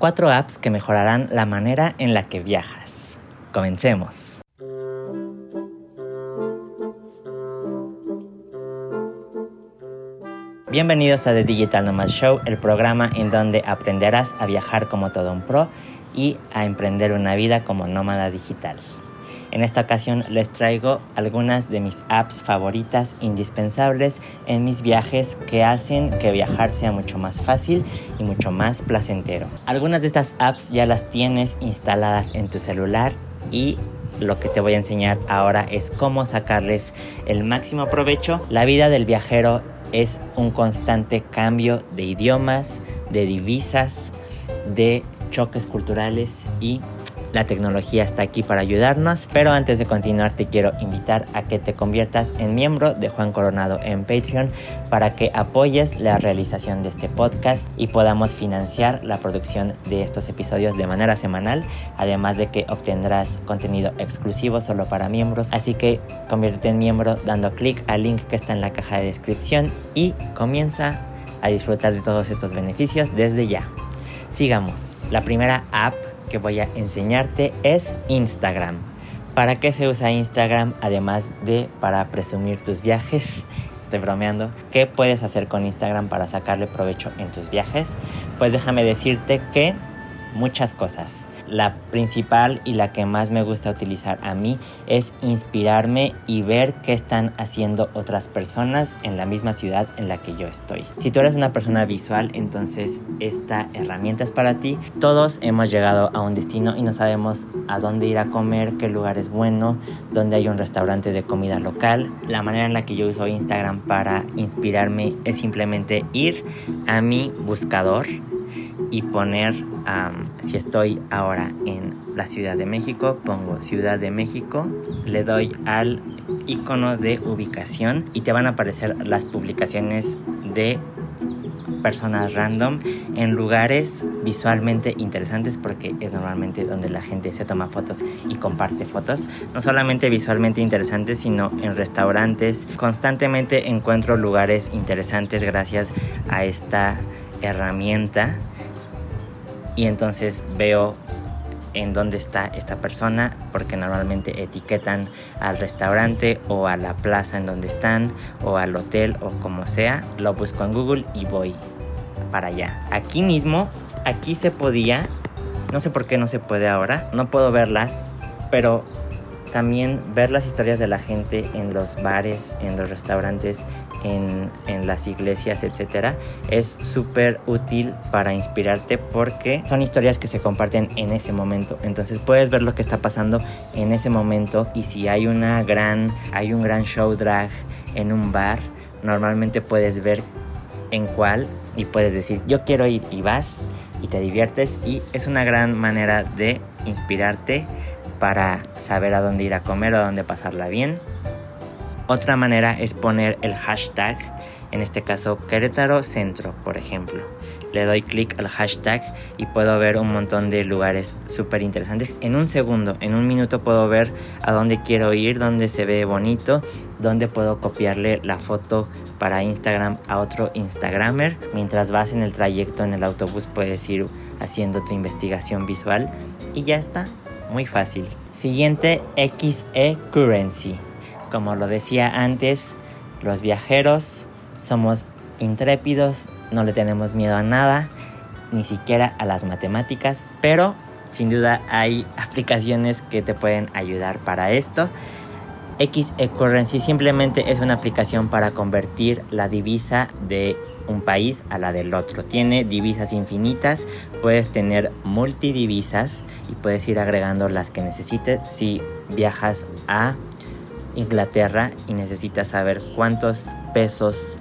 Cuatro apps que mejorarán la manera en la que viajas. Comencemos. Bienvenidos a The Digital Nomad Show, el programa en donde aprenderás a viajar como todo un pro y a emprender una vida como nómada digital. En esta ocasión les traigo algunas de mis apps favoritas indispensables en mis viajes que hacen que viajar sea mucho más fácil y mucho más placentero. Algunas de estas apps ya las tienes instaladas en tu celular y lo que te voy a enseñar ahora es cómo sacarles el máximo provecho. La vida del viajero es un constante cambio de idiomas, de divisas, de choques culturales y la tecnología está aquí para ayudarnos, pero antes de continuar te quiero invitar a que te conviertas en miembro de Juan Coronado en Patreon para que apoyes la realización de este podcast y podamos financiar la producción de estos episodios de manera semanal, además de que obtendrás contenido exclusivo solo para miembros, así que conviértete en miembro dando clic al link que está en la caja de descripción y comienza a disfrutar de todos estos beneficios desde ya. Sigamos. La primera app que voy a enseñarte es Instagram. ¿Para qué se usa Instagram además de para presumir tus viajes? Estoy bromeando. ¿Qué puedes hacer con Instagram para sacarle provecho en tus viajes? Pues déjame decirte que muchas cosas. La principal y la que más me gusta utilizar a mí es inspirarme y ver qué están haciendo otras personas en la misma ciudad en la que yo estoy. Si tú eres una persona visual, entonces esta herramienta es para ti. Todos hemos llegado a un destino y no sabemos a dónde ir a comer, qué lugar es bueno, dónde hay un restaurante de comida local. La manera en la que yo uso Instagram para inspirarme es simplemente ir a mi buscador y poner, si estoy ahora en la Ciudad de México, pongo Ciudad de México, le doy al icono de ubicación y te van a aparecer las publicaciones de personas random en lugares visualmente interesantes porque es normalmente donde la gente se toma fotos y comparte fotos. No solamente visualmente interesantes, sino en restaurantes. Constantemente encuentro lugares interesantes gracias a esta herramienta y entonces veo en dónde está esta persona porque normalmente etiquetan al restaurante o a la plaza en donde están o al hotel o como sea. Lo busco en google y voy para allá. Aquí mismo aquí se podía no sé por qué no se puede ahora no puedo verlas pero también ver las historias de la gente en los bares, en los restaurantes, en, las iglesias, etc. Es súper útil para inspirarte porque son historias que se comparten en ese momento. Entonces puedes ver lo que está pasando en ese momento y si hay, una gran, hay un gran show drag en un bar, normalmente puedes ver en cuál y puedes decir yo quiero ir y vas y te diviertes y es una gran manera de inspirarte para saber a dónde ir a comer o a dónde pasarla bien. Otra manera es poner el hashtag, en este caso Querétaro Centro, por ejemplo. Le doy clic al hashtag y puedo ver un montón de lugares súper interesantes. En un segundo, en un minuto puedo ver a dónde quiero ir, dónde se ve bonito, dónde puedo copiarle la foto para Instagram a otro Instagramer. Mientras vas en el trayecto en el autobús puedes ir haciendo tu investigación visual y ya está muy fácil. Siguiente, XE Currency. Como lo decía antes, los viajeros somos intrépidos, no le tenemos miedo a nada, ni siquiera a las matemáticas, pero sin duda hay aplicaciones que te pueden ayudar para esto. XE Currency simplemente es una aplicación para convertir la divisa de un país a la del otro. Tiene divisas infinitas, puedes tener multidivisas y puedes ir agregando las que necesites. Si viajas a Inglaterra y necesitas saber cuántos pesos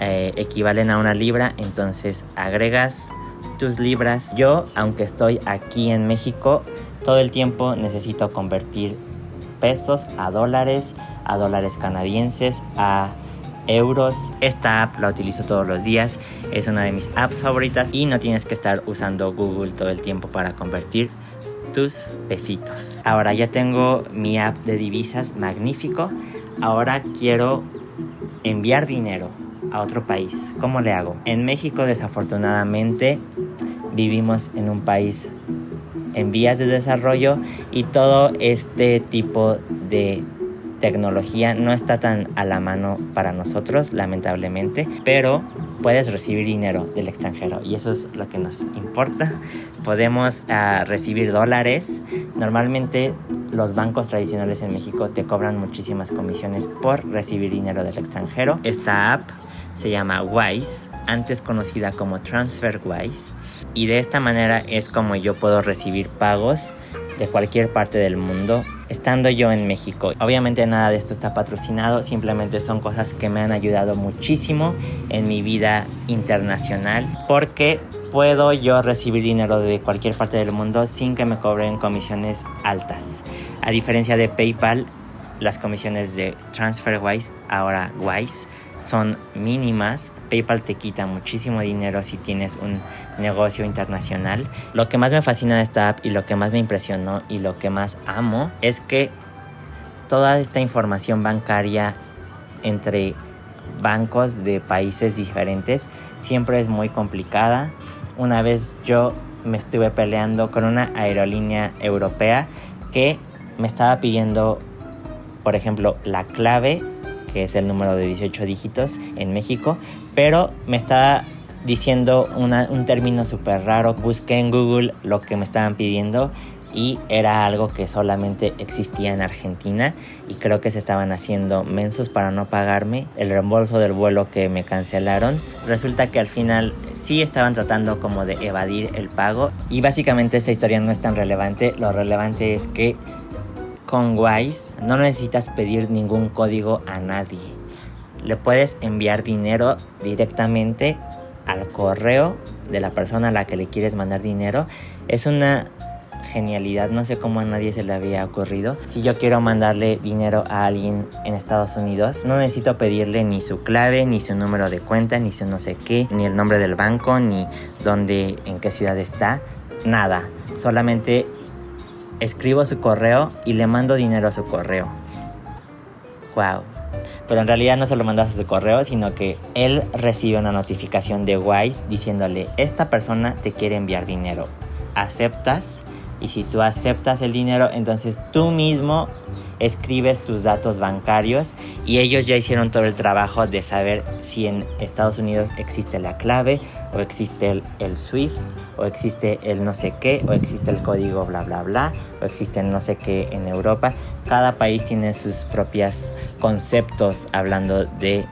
eh, equivalen a una libra, entonces agregas tus libras. Yo, aunque estoy aquí en México, todo el tiempo necesito convertir pesos a dólares, a dólares canadienses, a euros. Esta app la utilizo todos los días, es una de mis apps favoritas y no tienes que estar usando Google todo el tiempo para convertir tus pesitos. Ahora ya tengo mi app de divisas magnífico. Ahora quiero enviar dinero a otro país. ¿Cómo le hago? En México desafortunadamente vivimos en un país en vías de desarrollo y todo este tipo de tecnología no está tan a la mano para nosotros, lamentablemente, pero puedes recibir dinero del extranjero y eso es lo que nos importa. Podemos uh, recibir dólares. Normalmente los bancos tradicionales en México te cobran muchísimas comisiones por recibir dinero del extranjero. Esta app se llama Wise, antes conocida como TransferWise, y de esta manera es como yo puedo recibir pagos de cualquier parte del mundo estando yo en México. Obviamente nada de esto está patrocinado, simplemente son cosas que me han ayudado muchísimo en mi vida internacional porque puedo yo recibir dinero de cualquier parte del mundo sin que me cobren comisiones altas. A diferencia de PayPal, las comisiones de TransferWise, ahora Wise, son mínimas. PayPal te quita muchísimo dinero si tienes un negocio internacional. Lo que más me fascina de esta app y lo que más me impresionó y lo que más amo es que toda esta información bancaria entre bancos de países diferentes siempre es muy complicada. Una vez yo me estuve peleando con una aerolínea europea que me estaba pidiendo, por ejemplo, la clave que es el número de 18 dígitos en México, pero me estaba diciendo un término súper raro. Busqué en Google lo que me estaban pidiendo y era algo que solamente existía en Argentina y creo que se estaban haciendo mensos para no pagarme el reembolso del vuelo que me cancelaron. Resulta que al final sí estaban tratando como de evadir el pago y básicamente esta historia no es tan relevante. Lo relevante es que con Wise no necesitas pedir ningún código a nadie. Le puedes enviar dinero directamente al correo de la persona a la que le quieres mandar dinero. Es una genialidad, no sé cómo a nadie se le había ocurrido. Si yo quiero mandarle dinero a alguien en Estados Unidos, no necesito pedirle ni su clave, ni su número de cuenta, ni su no sé qué, ni el nombre del banco, ni dónde, en qué ciudad está, nada. Solamente escribo su correo y le mando dinero a su correo. Wow. Pero en realidad no se lo mandas a su correo, sino que él recibe una notificación de Wise diciéndole, esta persona te quiere enviar dinero. ¿Aceptas? Y si tú aceptas el dinero, entonces tú mismo escribes tus datos bancarios y ellos ya hicieron todo el trabajo de saber si en Estados Unidos existe la clave o existe el, SWIFT o existe el no sé qué o existe el código bla bla bla o existe el no sé qué en Europa. Cada país tiene sus propios conceptos hablando de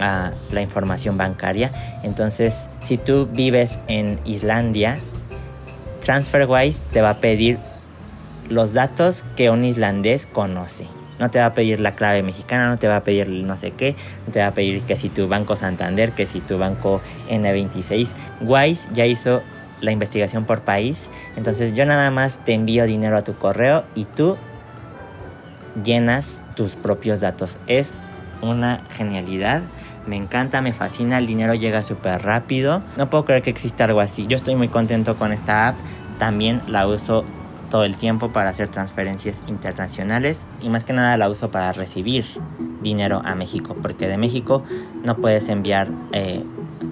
ah, la información bancaria. Entonces, si tú vives en Islandia, TransferWise te va a pedir los datos que un islandés conoce. No te va a pedir la clave mexicana, no te va a pedir no sé qué, no te va a pedir que si tu banco Santander, que si tu banco N26. Wise ya hizo la investigación por país, entonces yo nada más te envío dinero a tu correo y tú llenas tus propios datos. Es una genialidad. Me encanta, me fascina, el dinero llega súper rápido. No puedo creer que exista algo así. Yo estoy muy contento con esta app. También la uso todo el tiempo para hacer transferencias internacionales y más que nada la uso para recibir dinero a México, porque de México no puedes enviar eh,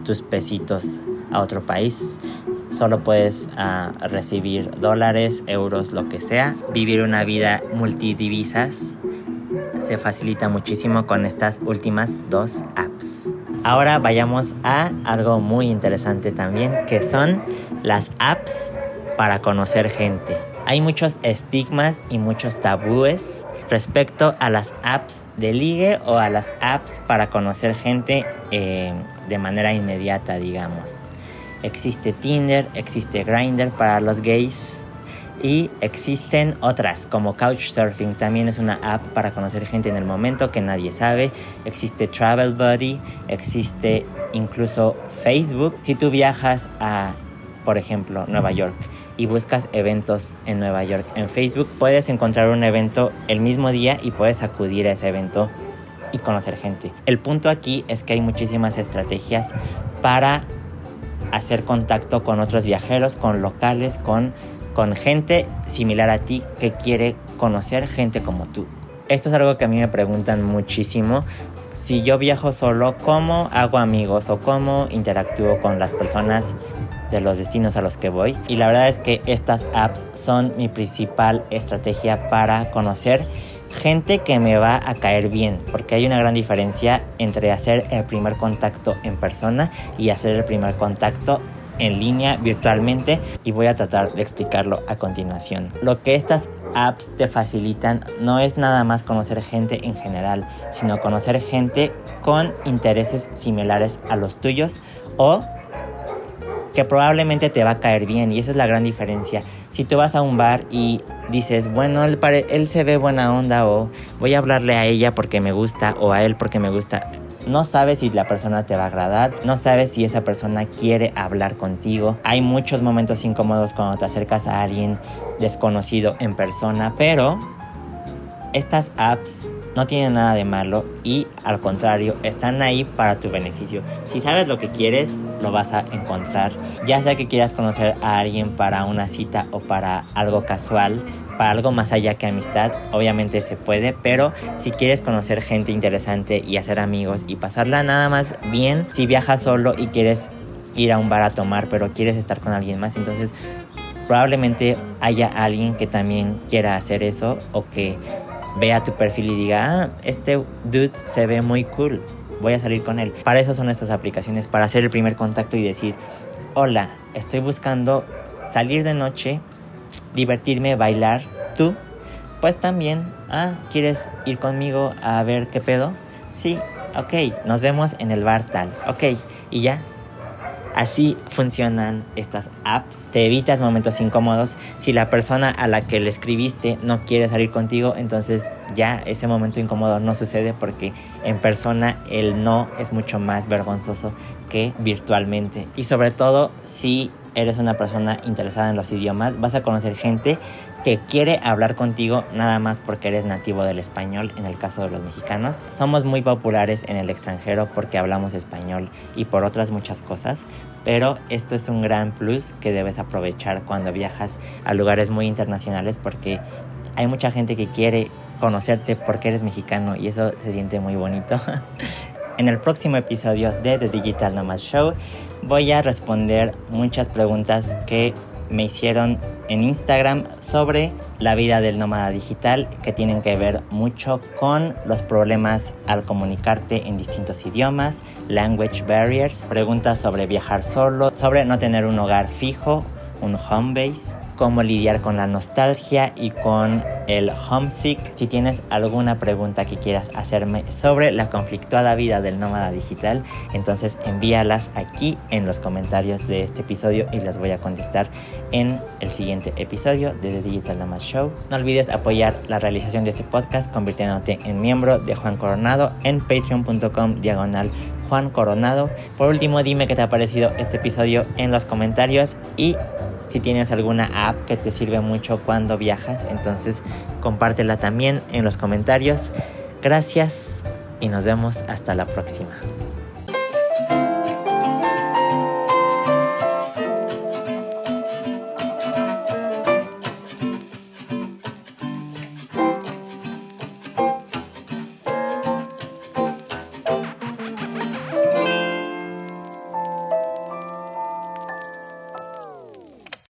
tus pesitos a otro país. Solo puedes ah, recibir dólares, euros, lo que sea. Vivir una vida multidivisas se facilita muchísimo con estas últimas dos apps. Ahora vayamos a algo muy interesante también, que son las apps para conocer gente. Hay muchos estigmas y muchos tabúes respecto a las apps de ligue o a las apps para conocer gente eh, de manera inmediata, digamos. Existe Tinder, existe Grindr para los gays y existen otras como Couchsurfing, también es una app para conocer gente en el momento que nadie sabe. Existe Travel Buddy, existe incluso Facebook. Si tú viajas a por ejemplo, Nueva York, y buscas eventos en Nueva York en Facebook, puedes encontrar un evento el mismo día y puedes acudir a ese evento y conocer gente. El punto aquí es que hay muchísimas estrategias para hacer contacto con otros viajeros, con locales, con, con gente similar a ti que quiere conocer gente como tú. Esto es algo que a mí me preguntan muchísimo. Si yo viajo solo, ¿cómo hago amigos o cómo interactúo con las personas de los destinos a los que voy. Y la verdad es que estas apps son mi principal estrategia para conocer gente que me va a caer bien, porque hay una gran diferencia entre hacer el primer contacto en persona y hacer el primer contacto en línea virtualmente y voy a tratar de explicarlo a continuación. Lo que estas apps te facilitan no es nada más conocer gente en general, sino conocer gente con intereses similares a los tuyos o que probablemente te va a caer bien y esa es la gran diferencia. Si tú vas a un bar y dices, bueno, él, se ve buena onda o voy a hablarle a ella porque me gusta o a él porque me gusta, no sabes si la persona te va a agradar, no sabes si esa persona quiere hablar contigo. Hay muchos momentos incómodos cuando te acercas a alguien desconocido en persona, pero estas apps no tienen nada de malo y al contrario, están ahí para tu beneficio. Si sabes lo que quieres, lo vas a encontrar. Ya sea que quieras conocer a alguien para una cita o para algo casual, para algo más allá que amistad, obviamente se puede, pero si quieres conocer gente interesante y hacer amigos y pasarla nada más bien, si viajas solo y quieres ir a un bar a tomar, pero quieres estar con alguien más, entonces probablemente haya alguien que también quiera hacer eso o que vea tu perfil y diga, ah, este dude se ve muy cool, voy a salir con él. Para eso son estas aplicaciones, para hacer el primer contacto y decir, hola, estoy buscando salir de noche, divertirme, bailar, tú, pues también, ah, ¿quieres ir conmigo a ver qué pedo? Sí, ok, nos vemos en el bar tal, ok, y ya, Así funcionan estas apps. Te evitas momentos incómodos. Si la persona a la que le escribiste no quiere salir contigo, entonces ya ese momento incómodo no sucede porque en persona el no es mucho más vergonzoso que virtualmente. Y sobre todo si eres una persona interesada en los idiomas, vas a conocer gente que quiere hablar contigo nada más porque eres nativo del español, en el caso de los mexicanos. Somos muy populares en el extranjero porque hablamos español y por otras muchas cosas, pero esto es un gran plus que debes aprovechar cuando viajas a lugares muy internacionales porque hay mucha gente que quiere conocerte porque eres mexicano y eso se siente muy bonito. en el próximo episodio de The Digital Nomad Show voy a responder muchas preguntas que me hicieron en Instagram sobre la vida del nómada digital que tienen que ver mucho con los problemas al comunicarte en distintos idiomas, language barriers, preguntas sobre viajar solo, sobre no tener un hogar fijo, un home base, cómo lidiar con la nostalgia y con el homesick. Si tienes alguna pregunta que quieras hacerme sobre la conflictuada vida del nómada digital, entonces envíalas aquí en los comentarios de este episodio y las voy a contestar en el siguiente episodio de The Digital Nomad Show. No olvides apoyar la realización de este podcast convirtiéndote en miembro de Juan Coronado en patreon.com diagonal Juan Coronado. Por último, dime qué te ha parecido este episodio en los comentarios y si tienes alguna app que te sirve mucho cuando viajas, entonces compártela también en los comentarios. Gracias y nos vemos hasta la próxima.